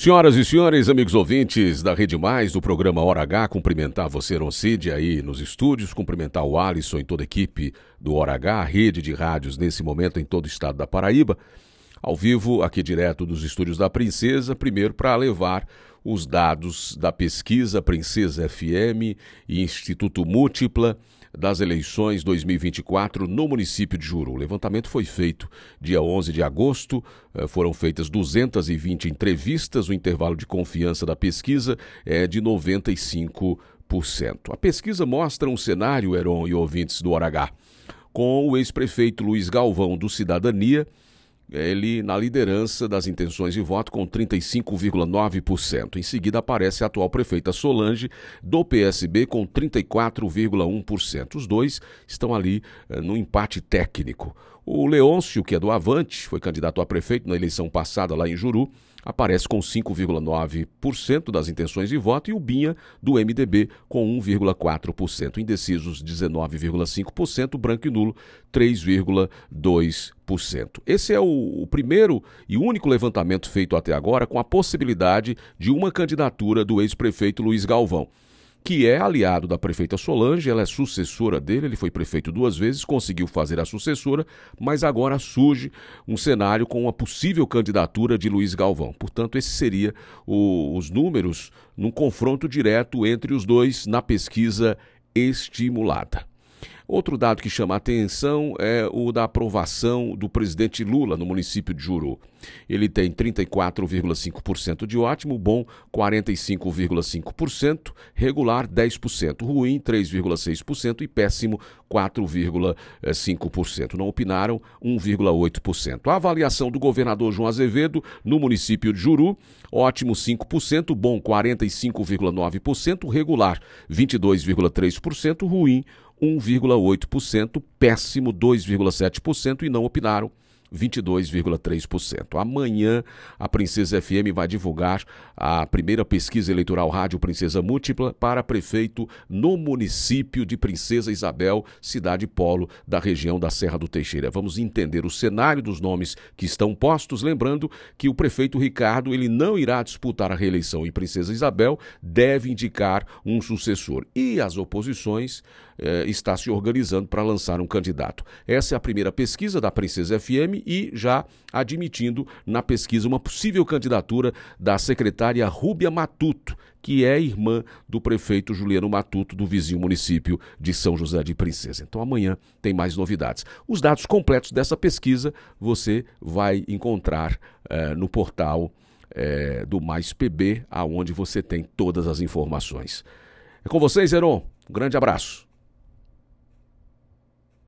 Senhoras e senhores, amigos ouvintes da Rede Mais, do programa Hora H, cumprimentar você, Roncide, aí nos estúdios, cumprimentar o Alisson e toda a equipe do Hora H, a rede de rádios nesse momento em todo o estado da Paraíba. Ao vivo, aqui direto dos estúdios da Princesa, primeiro para levar os dados da pesquisa Princesa FM e Instituto Múltipla das eleições 2024 no município de Juru. O levantamento foi feito dia 11 de agosto, eh, foram feitas 220 entrevistas, o intervalo de confiança da pesquisa é de 95%. A pesquisa mostra um cenário, Heron e ouvintes do Hora com o ex-prefeito Luiz Galvão do Cidadania, ele na liderança das intenções de voto com 35,9%. Em seguida aparece a atual prefeita Solange do PSB com 34,1%. Os dois estão ali eh, no empate técnico. O Leôncio, que é do Avante, foi candidato a prefeito na eleição passada lá em Juru, aparece com 5,9% das intenções de voto e o Binha, do MDB, com 1,4%. Indecisos, 19,5%, branco e nulo, 3,2%. Esse é o, primeiro e único levantamento feito até agora com a possibilidade de uma candidatura do ex-prefeito Luiz Galvão que é aliado da prefeita Solange, ela é sucessora dele, ele foi prefeito duas vezes, conseguiu fazer a sucessora, mas agora surge um cenário com uma possível candidatura de Luiz Galvão. Portanto, esse seria o, os números num confronto direto entre os dois na pesquisa estimulada. Outro dado que chama a atenção é o da aprovação do presidente Lula no município de Juru. Ele tem 34,5% de ótimo, bom 45,5%, regular 10%, ruim 3,6% e péssimo 4,5%. Não opinaram 1,8%. A avaliação do governador João Azevedo no município de Juru, ótimo 5%, bom 45,9%, regular 22,3%, ruim 1,8%, péssimo 2,7% e não opinaram 22,3%. Amanhã a Princesa FM vai divulgar a primeira pesquisa eleitoral Rádio Princesa Múltipla para prefeito no município de Princesa Isabel, cidade polo da região da Serra do Teixeira. Vamos entender o cenário dos nomes que estão postos, lembrando que o prefeito Ricardo ele não irá disputar a reeleição em Princesa Isabel, deve indicar um sucessor. E as oposições eh, está se organizando para lançar um candidato. Essa é a primeira pesquisa da Princesa FM e já admitindo na pesquisa uma possível candidatura da secretária Rúbia Matuto, que é irmã do prefeito Juliano Matuto, do vizinho município de São José de Princesa. Então amanhã tem mais novidades. Os dados completos dessa pesquisa você vai encontrar eh, no portal eh, do Mais PB, aonde você tem todas as informações. É com vocês, Heron. Um grande abraço.